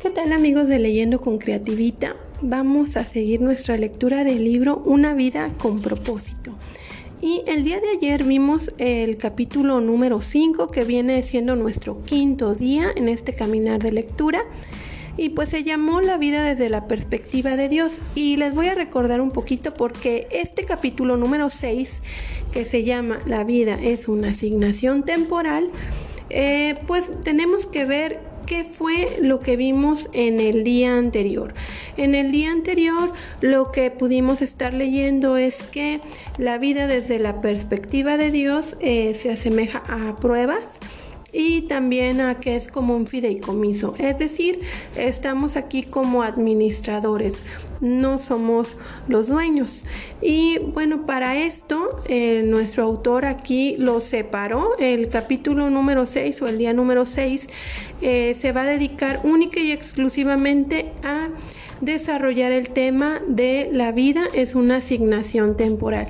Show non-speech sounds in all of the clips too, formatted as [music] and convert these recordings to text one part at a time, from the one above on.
¿Qué tal amigos de Leyendo con Creativita? Vamos a seguir nuestra lectura del libro Una vida con propósito. Y el día de ayer vimos el capítulo número 5 que viene siendo nuestro quinto día en este caminar de lectura. Y pues se llamó La vida desde la perspectiva de Dios. Y les voy a recordar un poquito porque este capítulo número 6, que se llama La vida es una asignación temporal, eh, pues tenemos que ver qué fue lo que vimos en el día anterior. En el día anterior lo que pudimos estar leyendo es que la vida desde la perspectiva de Dios eh, se asemeja a pruebas y también a que es como un fideicomiso. Es decir, estamos aquí como administradores, no somos los dueños. Y bueno, para esto eh, nuestro autor aquí lo separó. El capítulo número 6 o el día número 6 eh, se va a dedicar única y exclusivamente a desarrollar el tema de la vida es una asignación temporal.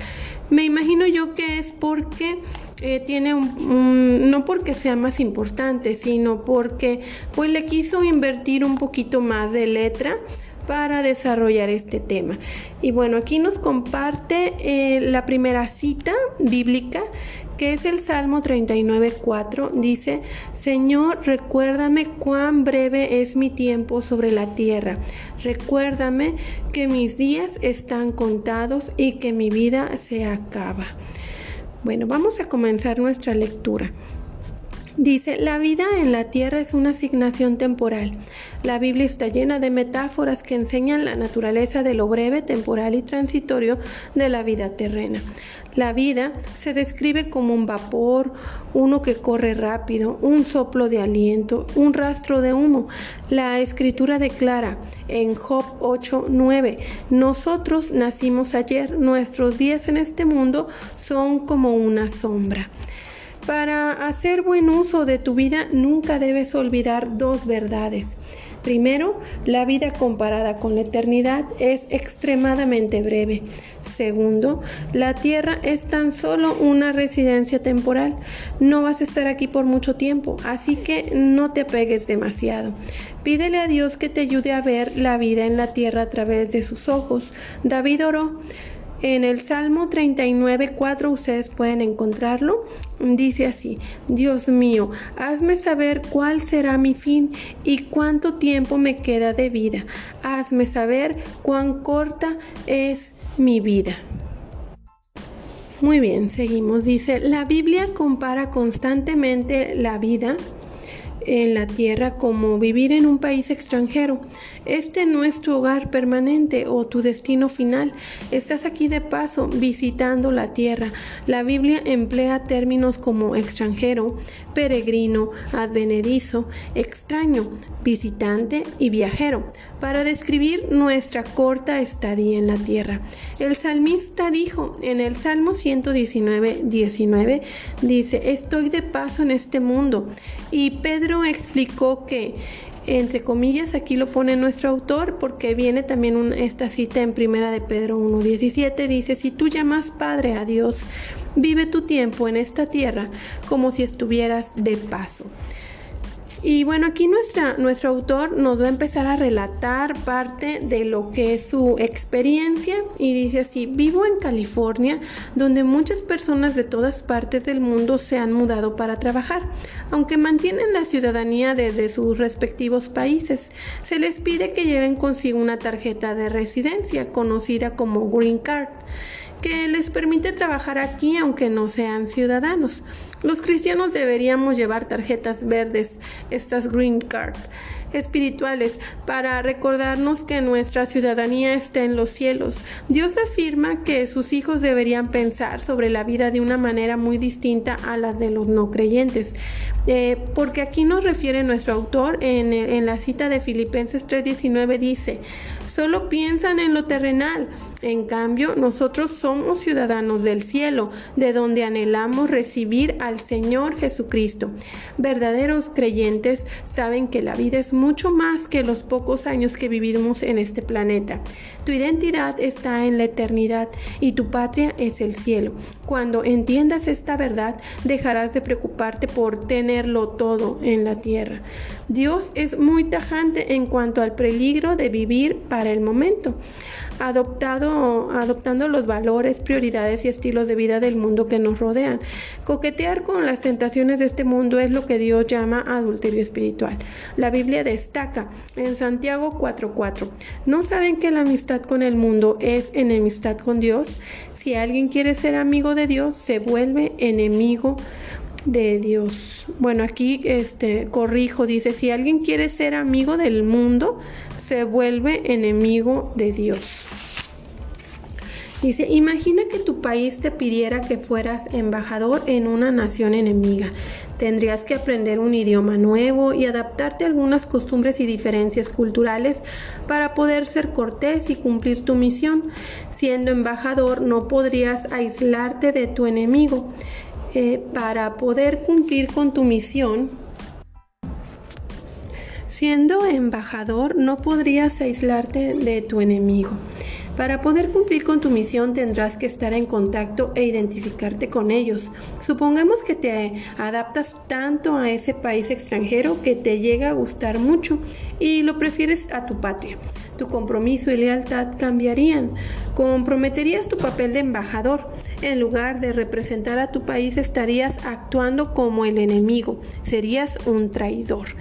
Me imagino yo que es porque eh, tiene un, no porque sea más importante, sino porque pues le quiso invertir un poquito más de letra para desarrollar este tema. Y bueno, aquí nos comparte eh, la primera cita bíblica que es el Salmo 39.4, dice, Señor, recuérdame cuán breve es mi tiempo sobre la tierra. Recuérdame que mis días están contados y que mi vida se acaba. Bueno, vamos a comenzar nuestra lectura. Dice, la vida en la tierra es una asignación temporal. La Biblia está llena de metáforas que enseñan la naturaleza de lo breve, temporal y transitorio de la vida terrena. La vida se describe como un vapor, uno que corre rápido, un soplo de aliento, un rastro de humo. La escritura declara en Job 8:9, nosotros nacimos ayer, nuestros días en este mundo son como una sombra. Para hacer buen uso de tu vida nunca debes olvidar dos verdades. Primero, la vida comparada con la eternidad es extremadamente breve. Segundo, la tierra es tan solo una residencia temporal. No vas a estar aquí por mucho tiempo, así que no te apegues demasiado. Pídele a Dios que te ayude a ver la vida en la tierra a través de sus ojos. David oró. En el Salmo 39, 4 ustedes pueden encontrarlo. Dice así, Dios mío, hazme saber cuál será mi fin y cuánto tiempo me queda de vida. Hazme saber cuán corta es mi vida. Muy bien, seguimos. Dice, la Biblia compara constantemente la vida en la tierra como vivir en un país extranjero. Este no es tu hogar permanente o tu destino final. Estás aquí de paso, visitando la tierra. La Biblia emplea términos como extranjero, peregrino, advenedizo, extraño, visitante y viajero para describir nuestra corta estadía en la tierra. El salmista dijo en el Salmo 119, 19, dice, estoy de paso en este mundo. Y Pedro explicó que entre comillas, aquí lo pone nuestro autor porque viene también esta cita en primera de Pedro 1.17, dice, si tú llamas Padre a Dios, vive tu tiempo en esta tierra como si estuvieras de paso. Y bueno, aquí nuestra, nuestro autor nos va a empezar a relatar parte de lo que es su experiencia y dice así, vivo en California, donde muchas personas de todas partes del mundo se han mudado para trabajar, aunque mantienen la ciudadanía desde sus respectivos países. Se les pide que lleven consigo una tarjeta de residencia conocida como Green Card que les permite trabajar aquí aunque no sean ciudadanos. Los cristianos deberíamos llevar tarjetas verdes, estas green card espirituales, para recordarnos que nuestra ciudadanía está en los cielos. Dios afirma que sus hijos deberían pensar sobre la vida de una manera muy distinta a la de los no creyentes. Eh, porque aquí nos refiere nuestro autor en, en la cita de Filipenses 3:19 dice, solo piensan en lo terrenal, En cambio, nosotros somos ciudadanos del cielo, de donde anhelamos recibir al Señor Jesucristo. Verdaderos creyentes saben que la vida es mucho más que los pocos años que vivimos en este planeta. Tu identidad está en la eternidad y tu patria es el cielo. Cuando entiendas esta verdad, dejarás de preocuparte por tenerlo todo en la tierra. Dios es muy tajante en cuanto al peligro de vivir para el momento adoptado, adoptando los valores, prioridades y estilos de vida del mundo que nos rodean. Coquetear con las tentaciones de este mundo es lo que Dios llama adulterio espiritual. La Biblia destaca en Santiago 4:4. ¿No saben que la amistad con el mundo es enemistad con Dios? Si alguien quiere ser amigo de Dios, se vuelve enemigo de Dios. Bueno, aquí este corrijo, dice, si alguien quiere ser amigo del mundo, se vuelve enemigo de Dios. Dice, imagina que tu país te pidiera que fueras embajador en una nación enemiga. Tendrías que aprender un idioma nuevo y adaptarte a algunas costumbres y diferencias culturales para poder ser cortés y cumplir tu misión. Siendo embajador no podrías aislarte de tu enemigo. Eh, para poder cumplir con tu misión, Siendo embajador no podrías aislarte de tu enemigo. Para poder cumplir con tu misión tendrás que estar en contacto e identificarte con ellos. Supongamos que te adaptas tanto a ese país extranjero que te llega a gustar mucho y lo prefieres a tu patria tu compromiso y lealtad cambiarían. Comprometerías tu papel de embajador. En lugar de representar a tu país estarías actuando como el enemigo. Serías un traidor.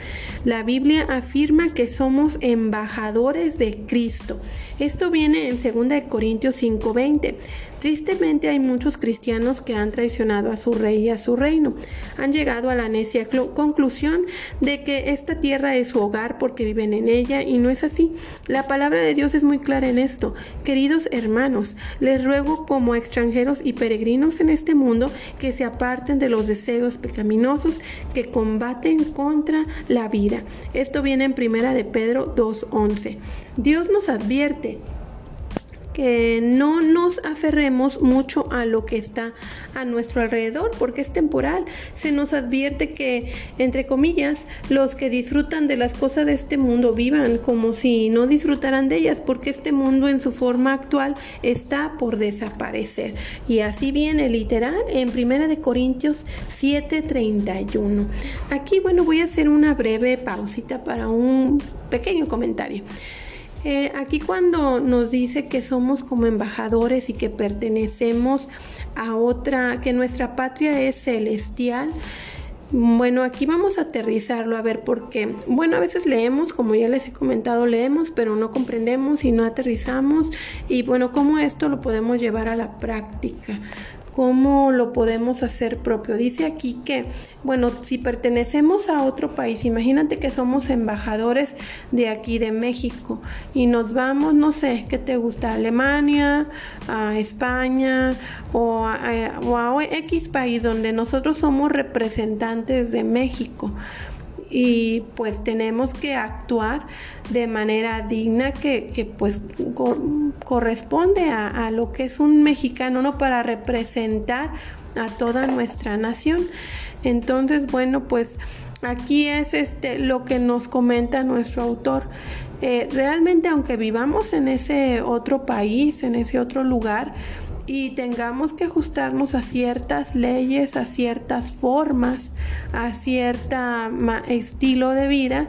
La Biblia afirma que somos embajadores de Cristo. Esto viene en 2 Corintios 5:20. Tristemente hay muchos cristianos que han traicionado a su rey y a su reino. Han llegado a la necia conclusión de que esta tierra es su hogar porque viven en ella y no es así. La palabra de Dios es muy clara en esto. Queridos hermanos, les ruego como extranjeros y peregrinos en este mundo que se aparten de los deseos pecaminosos que combaten contra la vida. Esto viene en primera de Pedro 2:11. Dios nos advierte no nos aferremos mucho a lo que está a nuestro alrededor, porque es temporal. Se nos advierte que, entre comillas, los que disfrutan de las cosas de este mundo vivan como si no disfrutaran de ellas, porque este mundo en su forma actual está por desaparecer. Y así viene literal en Primera de Corintios 7:31. Aquí, bueno, voy a hacer una breve pausita para un pequeño comentario. Eh, aquí cuando nos dice que somos como embajadores y que pertenecemos a otra, que nuestra patria es celestial, bueno, aquí vamos a aterrizarlo a ver por qué. Bueno, a veces leemos, como ya les he comentado, leemos, pero no comprendemos y no aterrizamos. Y bueno, ¿cómo esto lo podemos llevar a la práctica? ¿Cómo lo podemos hacer propio? Dice aquí que, bueno, si pertenecemos a otro país, imagínate que somos embajadores de aquí, de México, y nos vamos, no sé, ¿qué te gusta? Alemania, a España o a, o a X país donde nosotros somos representantes de México y pues tenemos que actuar de manera digna que, pues corresponde a, a, lo que es un mexicano, ¿no? Para representar a toda nuestra nación. Entonces, bueno, pues aquí es este lo que nos comenta nuestro autor. Eh, realmente, aunque vivamos en ese otro país, en ese otro lugar, y tengamos que ajustarnos a ciertas leyes, a ciertas formas, a cierto estilo de vida,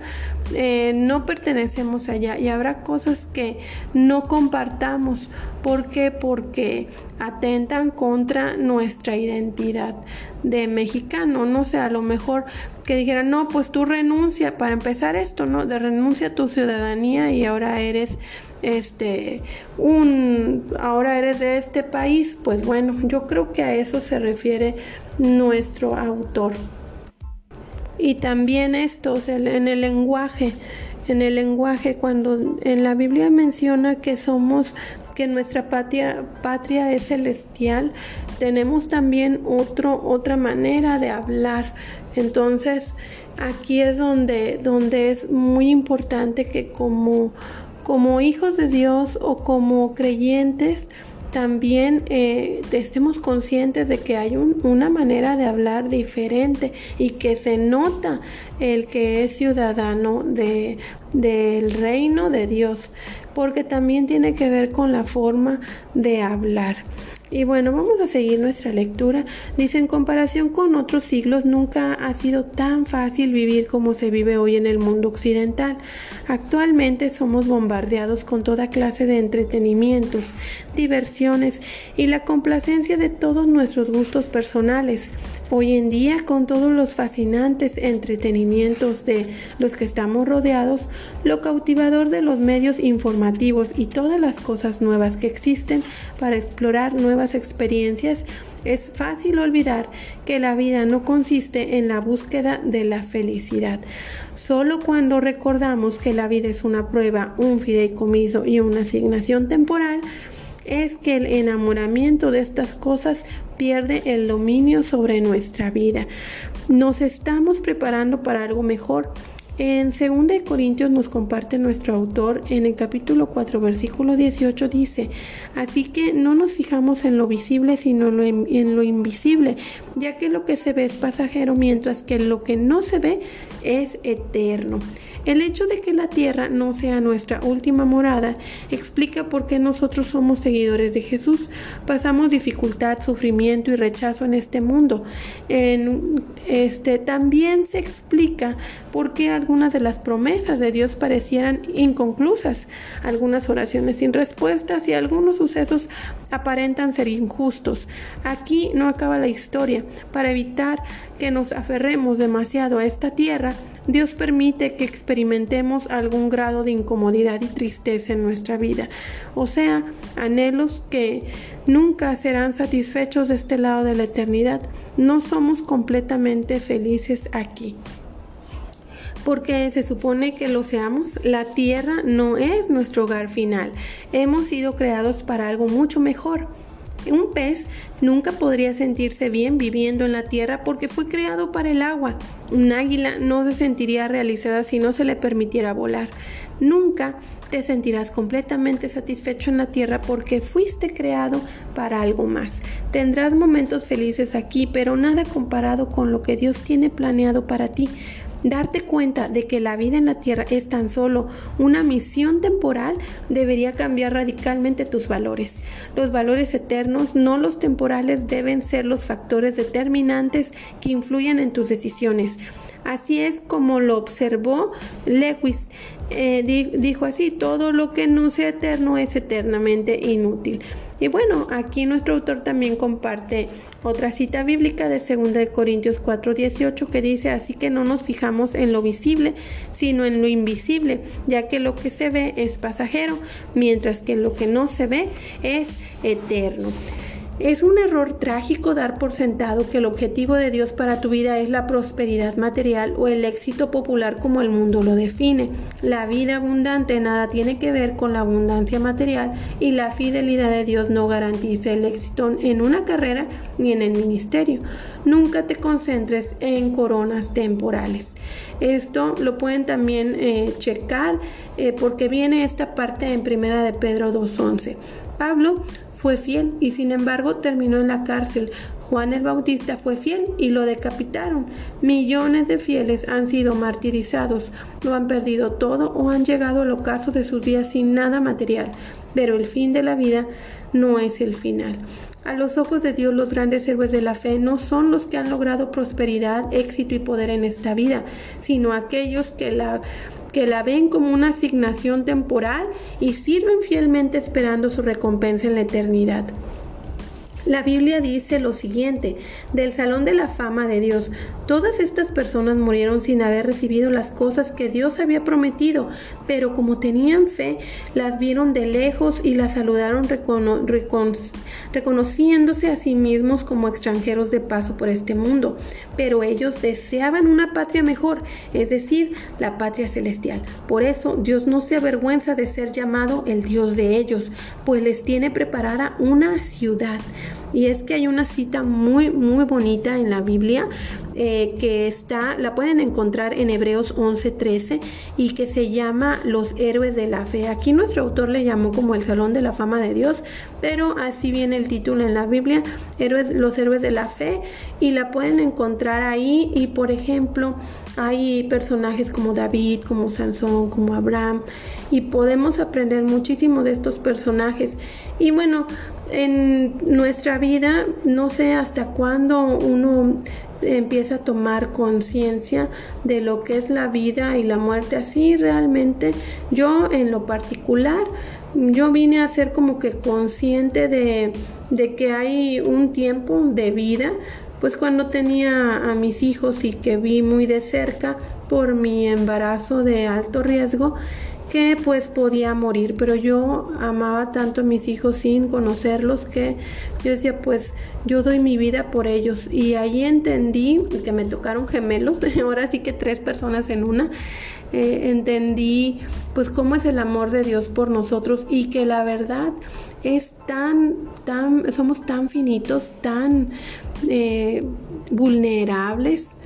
eh, no pertenecemos allá y habrá cosas que no compartamos. ¿Por qué? Porque atentan contra nuestra identidad de mexicano. No sé, a lo mejor que dijeran, no, pues tú renuncia para empezar esto, ¿no? De renuncia a tu ciudadanía y ahora eres este un ahora eres de este país pues bueno yo creo que a eso se refiere nuestro autor. Y también esto en el lenguaje en el lenguaje cuando en la Biblia menciona que somos que nuestra patria, patria es celestial tenemos también otro otra manera de hablar. Entonces aquí es donde donde es muy importante que como como hijos de Dios o como creyentes, también eh, estemos conscientes de que hay una manera de hablar diferente y que se nota el que es ciudadano de, del reino de Dios, porque también tiene que ver con la forma de hablar. Y bueno, vamos a seguir nuestra lectura. Dice, en comparación con otros siglos, nunca ha sido tan fácil vivir como se vive hoy en el mundo occidental. Actualmente somos bombardeados con toda clase de entretenimientos, diversiones y la complacencia de todos nuestros gustos personales. Hoy en día, con todos los fascinantes entretenimientos de los que estamos rodeados, lo cautivador de los medios informativos y todas las cosas nuevas que existen para explorar nuevas experiencias, es fácil olvidar que la vida no consiste en la búsqueda de la felicidad. Solo cuando recordamos que la vida es una prueba, un fideicomiso y una asignación temporal, es que el enamoramiento de estas cosas pierde el dominio sobre nuestra vida. Nos estamos preparando para algo mejor. En 2 Corintios nos comparte nuestro autor en el capítulo 4 versículo 18 dice, así que no nos fijamos en lo visible sino en lo invisible, ya que lo que se ve es pasajero mientras que lo que no se ve es eterno. El hecho de que la tierra no sea nuestra última morada explica por qué nosotros somos seguidores de Jesús. Pasamos dificultad, sufrimiento y rechazo en este mundo. En este también se explica por qué algunas de las promesas de Dios parecieran inconclusas, algunas oraciones sin respuestas y algunos sucesos aparentan ser injustos. Aquí no acaba la historia. Para evitar que nos aferremos demasiado a esta tierra, Dios permite que experimentemos algún grado de incomodidad y tristeza en nuestra vida, o sea, anhelos que nunca serán satisfechos de este lado de la eternidad. No somos completamente felices aquí porque se supone que lo seamos, la tierra no es nuestro hogar final. Hemos sido creados para algo mucho mejor. Un pez nunca podría sentirse bien viviendo en la tierra porque fue creado para el agua. Un águila no se sentiría realizada si no se le permitiera volar. Nunca te sentirás completamente satisfecho en la tierra porque fuiste creado para algo más. Tendrás momentos felices aquí, pero nada comparado con lo que Dios tiene planeado para ti. Darte cuenta de que la vida en la tierra es tan solo una misión temporal debería cambiar radicalmente tus valores. Los valores eternos, no los temporales, deben ser los factores determinantes que influyen en tus decisiones. Así es como lo observó Lewis. Eh, dijo así, todo lo que no sea eterno es eternamente inútil. Y bueno, aquí nuestro autor también comparte otra cita bíblica de 2 Corintios 4:18 que dice, así que no nos fijamos en lo visible, sino en lo invisible, ya que lo que se ve es pasajero, mientras que lo que no se ve es eterno. Es un error trágico dar por sentado que el objetivo de Dios para tu vida es la prosperidad material o el éxito popular como el mundo lo define. La vida abundante nada tiene que ver con la abundancia material y la fidelidad de Dios no garantiza el éxito en una carrera ni en el ministerio. Nunca te concentres en coronas temporales. Esto lo pueden también eh, checar eh, porque viene esta parte en primera de Pedro 2.11. Pablo fue fiel y sin embargo terminó en la cárcel. Juan el Bautista fue fiel y lo decapitaron. Millones de fieles han sido martirizados, lo han perdido todo o han llegado al ocaso de sus días sin nada material. Pero el fin de la vida no es el final. A los ojos de Dios los grandes héroes de la fe no son los que han logrado prosperidad, éxito y poder en esta vida, sino aquellos que la que la ven como una asignación temporal y sirven fielmente esperando su recompensa en la eternidad. La Biblia dice lo siguiente, del Salón de la Fama de Dios, todas estas personas murieron sin haber recibido las cosas que Dios había prometido, pero como tenían fe, las vieron de lejos y las saludaron reconociéndose a sí mismos como extranjeros de paso por este mundo. Pero ellos deseaban una patria mejor, es decir, la patria celestial. Por eso Dios no se avergüenza de ser llamado el Dios de ellos, pues les tiene preparada una ciudad. Y es que hay una cita muy, muy bonita en la Biblia eh, que está, la pueden encontrar en Hebreos 11:13 y que se llama Los héroes de la fe. Aquí nuestro autor le llamó como el Salón de la Fama de Dios, pero así viene el título en la Biblia, héroes, los héroes de la fe, y la pueden encontrar ahí. Y por ejemplo, hay personajes como David, como Sansón, como Abraham, y podemos aprender muchísimo de estos personajes. Y bueno, en nuestra vida, no sé hasta cuándo uno empieza a tomar conciencia de lo que es la vida y la muerte. Así realmente yo en lo particular, yo vine a ser como que consciente de, de que hay un tiempo de vida, pues cuando tenía a mis hijos y que vi muy de cerca por mi embarazo de alto riesgo, que pues podía morir, pero yo amaba tanto a mis hijos sin conocerlos que yo decía pues yo doy mi vida por ellos. Y ahí entendí que me tocaron gemelos, [laughs] ahora sí que tres personas en una, eh, entendí pues cómo es el amor de Dios por nosotros y que la verdad es tan, tan, somos tan finitos, tan eh, vulnerables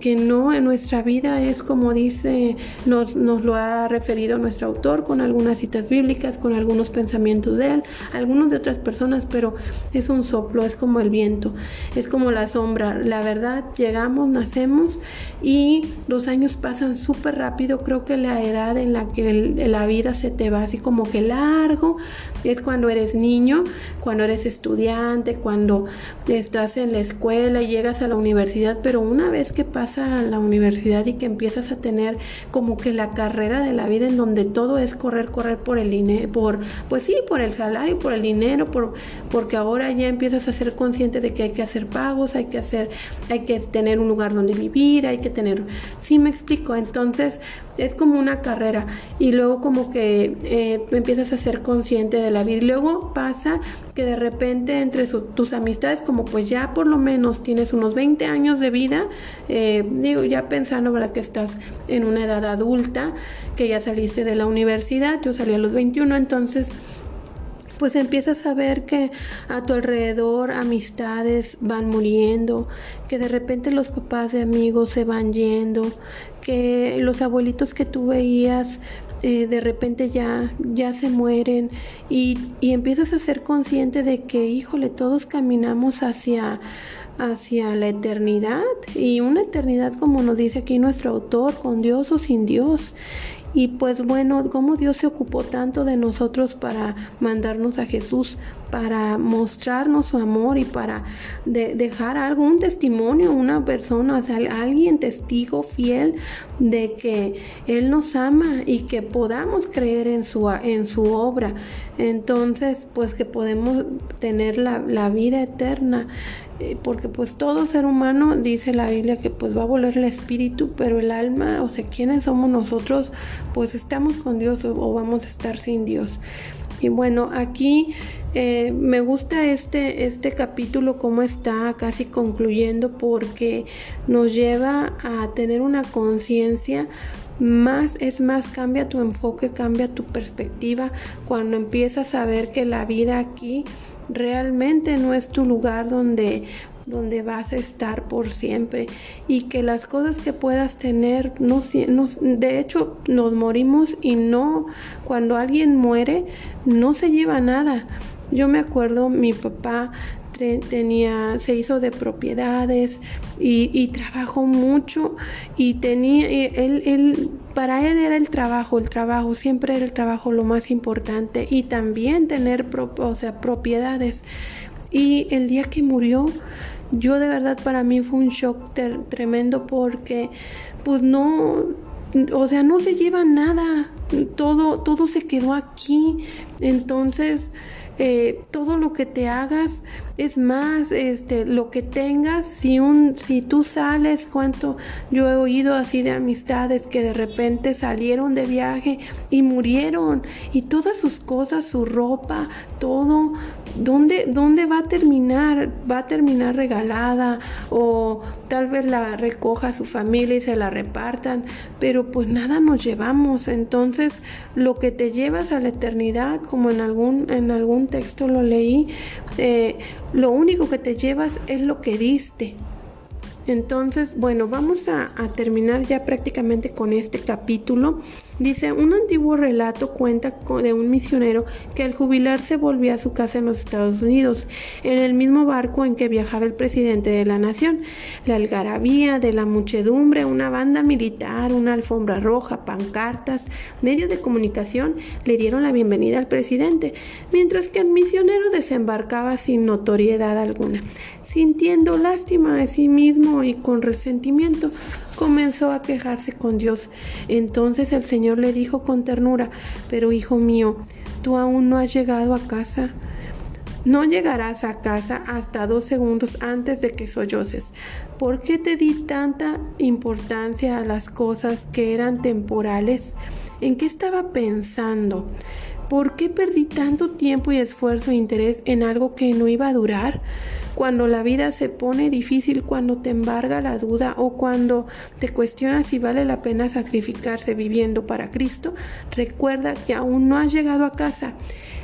que, no en nuestra vida es como dice, nos, nos, lo ha referido nuestro autor con algunas citas bíblicas, con algunos pensamientos de él, algunos de otras personas, pero es un soplo, es como el viento, es como la sombra. La verdad, llegamos, nacemos y los años pasan súper rápido. Creo que la edad en la que la vida se te va así como que largo es cuando eres niño, cuando eres estudiante, cuando estás en la escuela y llegas a la universidad, pero una vez que pasa a la universidad y que empiezas a tener como que la carrera de la vida en donde todo es correr, correr por el dinero, por, pues sí, por el salario, por el dinero, por, porque ahora ya empiezas a ser consciente de que hay que hacer pagos, hay que hacer, hay que tener un lugar donde vivir, hay que tener, sí me explico, entonces es como una carrera y luego como que eh, empiezas a ser consciente de la vida. Y luego pasa que de repente entre tus amistades como pues ya por lo menos tienes unos 20 años de vida eh, digo ya pensando verdad que estás en una edad adulta que ya saliste de la universidad yo salí a los 21 entonces pues empiezas a ver que a tu alrededor amistades van muriendo, que de repente los papás de amigos se van yendo, que los abuelitos que tú veías eh, de repente ya, ya se mueren y, y empiezas a ser consciente de que, híjole, todos caminamos hacia hacia la eternidad y una eternidad como nos dice aquí nuestro autor, con Dios o sin Dios. Y pues bueno, cómo Dios se ocupó tanto de nosotros para mandarnos a Jesús, para mostrarnos su amor y para dejar algún testimonio, una persona, sea, alguien testigo fiel de que Él nos ama y que podamos creer en su, en su obra. Entonces, pues que podemos tener la, la vida eterna eh, porque pues todo ser humano dice la Biblia que pues va a volver el espíritu, pero el alma, o sea, ¿quiénes somos nosotros? Pues estamos con Dios o, vamos a estar sin Dios. Y bueno, aquí eh, me gusta este, este capítulo como está casi concluyendo porque nos lleva a tener una conciencia más es más, cambia tu enfoque, cambia tu perspectiva cuando empiezas a ver que la vida aquí realmente no es tu lugar donde donde vas a estar por siempre y que las cosas que puedas tener no, de hecho nos morimos y no cuando alguien muere no se lleva nada yo me acuerdo mi papá tenía se hizo de propiedades y, trabajó mucho y tenía él, él para él era el trabajo, el trabajo, siempre era el trabajo lo más importante y también tener o sea, propiedades. Y el día que murió, yo de verdad para mí fue un shock tremendo porque pues no, o sea, no se lleva nada, todo, todo se quedó aquí. Entonces, eh, todo lo que te hagas, Es más, este, lo que tengas, si un, si tú sales, cuánto yo he oído así de amistades que de repente salieron de viaje y murieron y todas sus cosas, su ropa, todo, ¿dónde, dónde va a terminar? ¿Va a terminar regalada o tal vez la recoja su familia y se la repartan? Pero pues nada nos llevamos. Entonces, lo que te llevas a la eternidad, como en algún, en algún texto lo leí, eh, lo único que te llevas es lo que diste. Entonces, bueno, vamos a, terminar ya prácticamente con este capítulo. Dice, un antiguo relato cuenta de un misionero que al jubilarse volvió a su casa en los Estados Unidos, en el mismo barco en que viajaba el presidente de la nación. La algarabía de la muchedumbre, una banda militar, una alfombra roja, pancartas, medios de comunicación le dieron la bienvenida al presidente, mientras que el misionero desembarcaba sin notoriedad alguna. Sintiendo lástima de sí mismo y con resentimiento, comenzó a quejarse con Dios. Entonces el Señor le dijo con ternura, pero hijo mío, tú aún no has llegado a casa. No llegarás a casa hasta dos segundos antes de que solloses. ¿Por qué te di tanta importancia a las cosas que eran temporales? ¿En qué estaba pensando? ¿Por qué perdí tanto tiempo y esfuerzo e interés en algo que no iba a durar? Cuando la vida se pone difícil, cuando te embarga la duda o cuando te cuestionas si vale la pena sacrificarse viviendo para Cristo, recuerda que aún no has llegado a casa.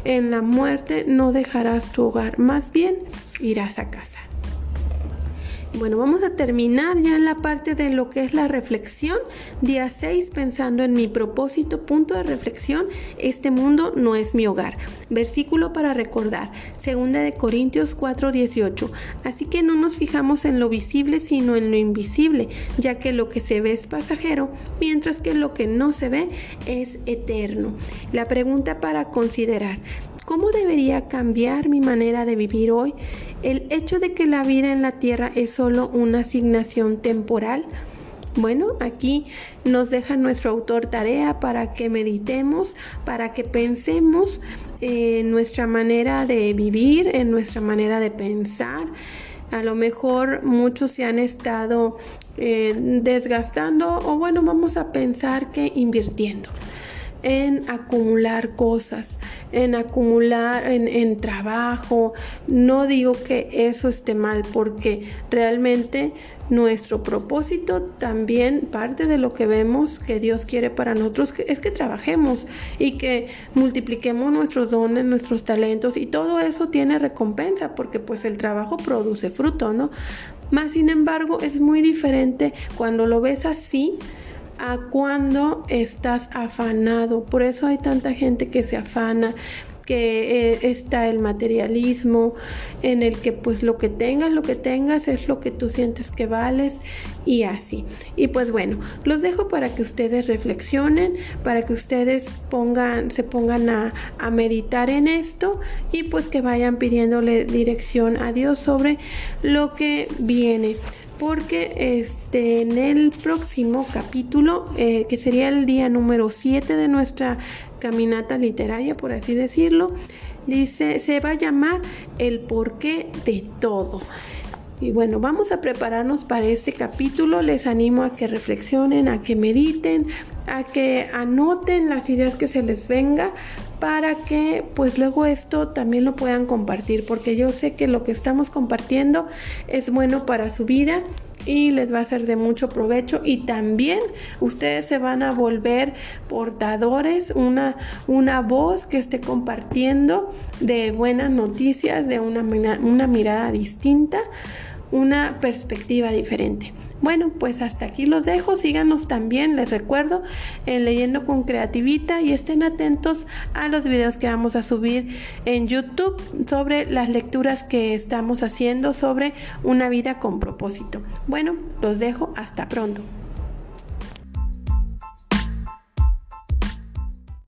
En la muerte no dejarás tu hogar, más bien irás a casa. Bueno, vamos a terminar ya en la parte de lo que es la reflexión. Día 6, pensando en mi propósito, punto de reflexión, este mundo no es mi hogar. Versículo para recordar, segunda de Corintios 4:18. Así que no nos fijamos en lo visible, sino en lo invisible, ya que lo que se ve es pasajero, mientras que lo que no se ve es eterno. La pregunta para considerar, ¿Cómo debería cambiar mi manera de vivir hoy? ¿El hecho de que la vida en la tierra es solo una asignación temporal? Bueno, aquí nos deja nuestro autor tarea para que meditemos, para que pensemos en nuestra manera de vivir, en nuestra manera de pensar. A lo mejor muchos se han estado eh, desgastando o bueno, vamos a pensar que invirtiendo en acumular cosas, en acumular en, trabajo. No digo que eso esté mal porque realmente nuestro propósito también parte de lo que vemos que Dios quiere para nosotros es que trabajemos y que multipliquemos nuestros dones, nuestros talentos y todo eso tiene recompensa porque pues el trabajo produce fruto, ¿no? Más sin embargo es muy diferente cuando lo ves así a cuando estás afanado. Por eso hay tanta gente que se afana, que eh, está el materialismo, en el que pues lo que tengas, lo que tengas es lo que tú sientes que vales y así. Y pues bueno, los dejo para que ustedes reflexionen, para que ustedes pongan, se pongan a, a meditar en esto y pues que vayan pidiéndole dirección a Dios sobre lo que viene porque este, en el próximo capítulo, eh, que sería el día número 7 de nuestra caminata literaria, por así decirlo, dice, se va a llamar el porqué de todo. Y bueno, vamos a prepararnos para este capítulo. Les animo a que reflexionen, a que mediten, a que anoten las ideas que se les venga para que pues luego esto también lo puedan compartir porque yo sé que lo que estamos compartiendo es bueno para su vida y les va a ser de mucho provecho. Y también ustedes se van a volver portadores una una voz que esté compartiendo de buenas noticias de una, una mirada distinta una perspectiva diferente bueno, pues hasta aquí los dejo. Síganos también, les recuerdo, en Leyendo con Creativita y estén atentos a los videos que vamos a subir en YouTube sobre las lecturas que estamos haciendo sobre una vida con propósito. Bueno, los dejo. Hasta pronto.